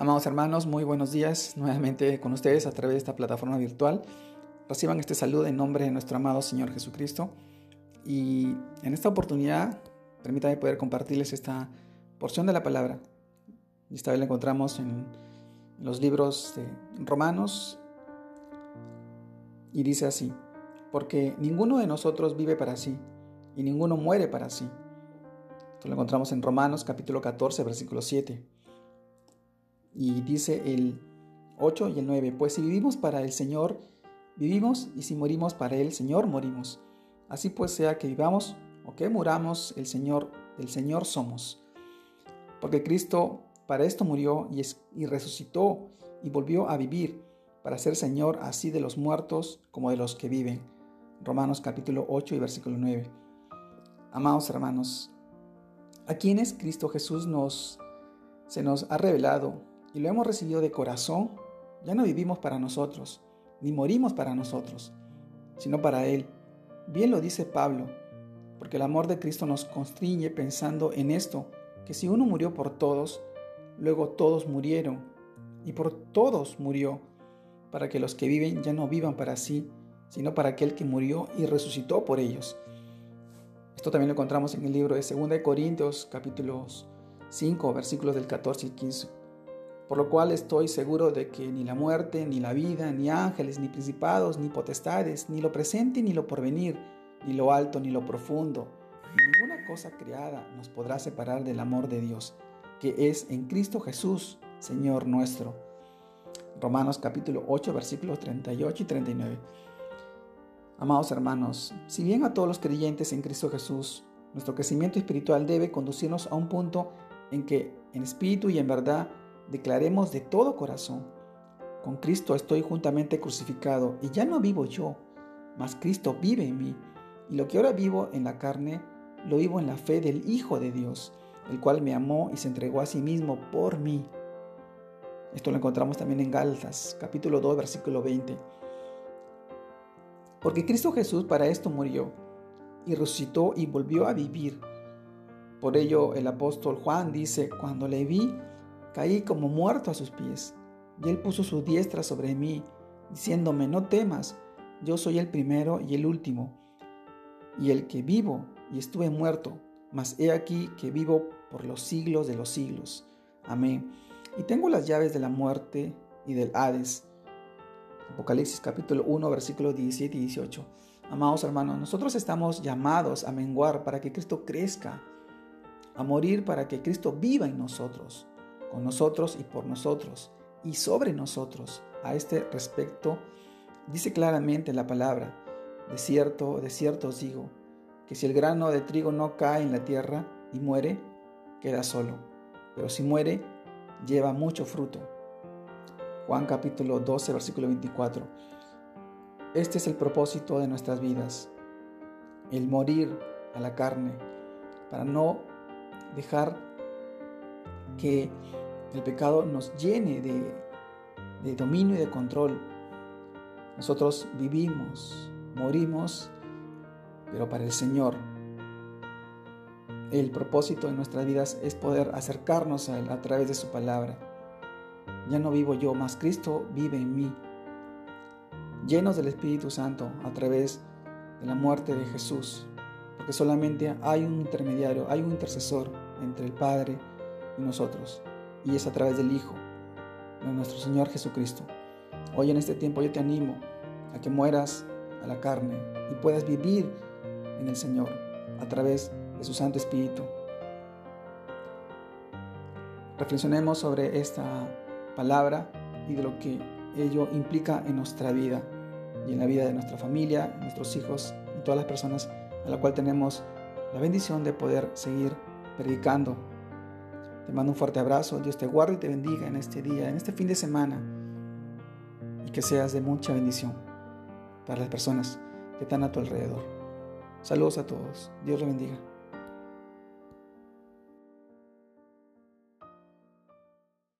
Amados hermanos, muy buenos días nuevamente con ustedes a través de esta plataforma virtual. Reciban este saludo en nombre de nuestro amado Señor Jesucristo. Y en esta oportunidad, permítanme poder compartirles esta porción de la palabra. Esta vez la encontramos en los libros de Romanos. Y dice así, porque ninguno de nosotros vive para sí, y ninguno muere para sí. Esto lo encontramos en Romanos capítulo 14, versículo 7. Y dice el 8 y el 9, pues si vivimos para el Señor, vivimos, y si morimos para el Señor, morimos. Así pues sea que vivamos o que muramos, el Señor, el Señor somos. Porque Cristo para esto murió y, y resucitó y volvió a vivir, para ser Señor así de los muertos como de los que viven. Romanos capítulo 8 y versículo 9. Amados hermanos, a quienes Cristo Jesús nos se nos ha revelado y lo hemos recibido de corazón, ya no vivimos para nosotros, ni morimos para nosotros, sino para Él. Bien lo dice Pablo, porque el amor de Cristo nos constriñe pensando en esto, que si uno murió por todos, luego todos murieron, y por todos murió, para que los que viven ya no vivan para sí, sino para aquel que murió y resucitó por ellos. Esto también lo encontramos en el libro de 2 de Corintios, capítulos 5, versículos del 14 y 15 por lo cual estoy seguro de que ni la muerte, ni la vida, ni ángeles, ni principados, ni potestades, ni lo presente, ni lo porvenir, ni lo alto, ni lo profundo, ni ninguna cosa creada nos podrá separar del amor de Dios, que es en Cristo Jesús, Señor nuestro. Romanos capítulo 8, versículos 38 y 39. Amados hermanos, si bien a todos los creyentes en Cristo Jesús, nuestro crecimiento espiritual debe conducirnos a un punto en que en espíritu y en verdad declaremos de todo corazón, con Cristo estoy juntamente crucificado y ya no vivo yo, mas Cristo vive en mí. Y lo que ahora vivo en la carne, lo vivo en la fe del Hijo de Dios, el cual me amó y se entregó a sí mismo por mí. Esto lo encontramos también en Gálatas, capítulo 2, versículo 20. Porque Cristo Jesús para esto murió y resucitó y volvió a vivir. Por ello el apóstol Juan dice, cuando le vi, Caí como muerto a sus pies, y él puso su diestra sobre mí, diciéndome, no temas, yo soy el primero y el último, y el que vivo y estuve muerto, mas he aquí que vivo por los siglos de los siglos. Amén. Y tengo las llaves de la muerte y del Hades. Apocalipsis capítulo 1, versículos 17 y 18. Amados hermanos, nosotros estamos llamados a menguar para que Cristo crezca, a morir para que Cristo viva en nosotros con nosotros y por nosotros y sobre nosotros. A este respecto, dice claramente la palabra, de cierto, de cierto os digo, que si el grano de trigo no cae en la tierra y muere, queda solo, pero si muere, lleva mucho fruto. Juan capítulo 12, versículo 24. Este es el propósito de nuestras vidas, el morir a la carne, para no dejar que el pecado nos llene de, dominio y de control. Nosotros vivimos, morimos, pero para el Señor. El propósito de nuestras vidas es poder acercarnos a Él a través de su palabra. Ya no vivo yo, más Cristo vive en mí. Llenos del Espíritu Santo a través de la muerte de Jesús. Porque solamente hay un intermediario, hay un intercesor entre el Padre y nosotros y es a través del Hijo, de nuestro Señor Jesucristo. Hoy en este tiempo yo te animo a que mueras a la carne y puedas vivir en el Señor a través de su Santo Espíritu. Reflexionemos sobre esta palabra y de lo que ello implica en nuestra vida y en la vida de nuestra familia, nuestros hijos y todas las personas a la cual tenemos la bendición de poder seguir predicando te mando un fuerte abrazo. Dios te guarde y te bendiga en este día, en este fin de semana. Y que seas de mucha bendición para las personas que están a tu alrededor. Saludos a todos. Dios los bendiga.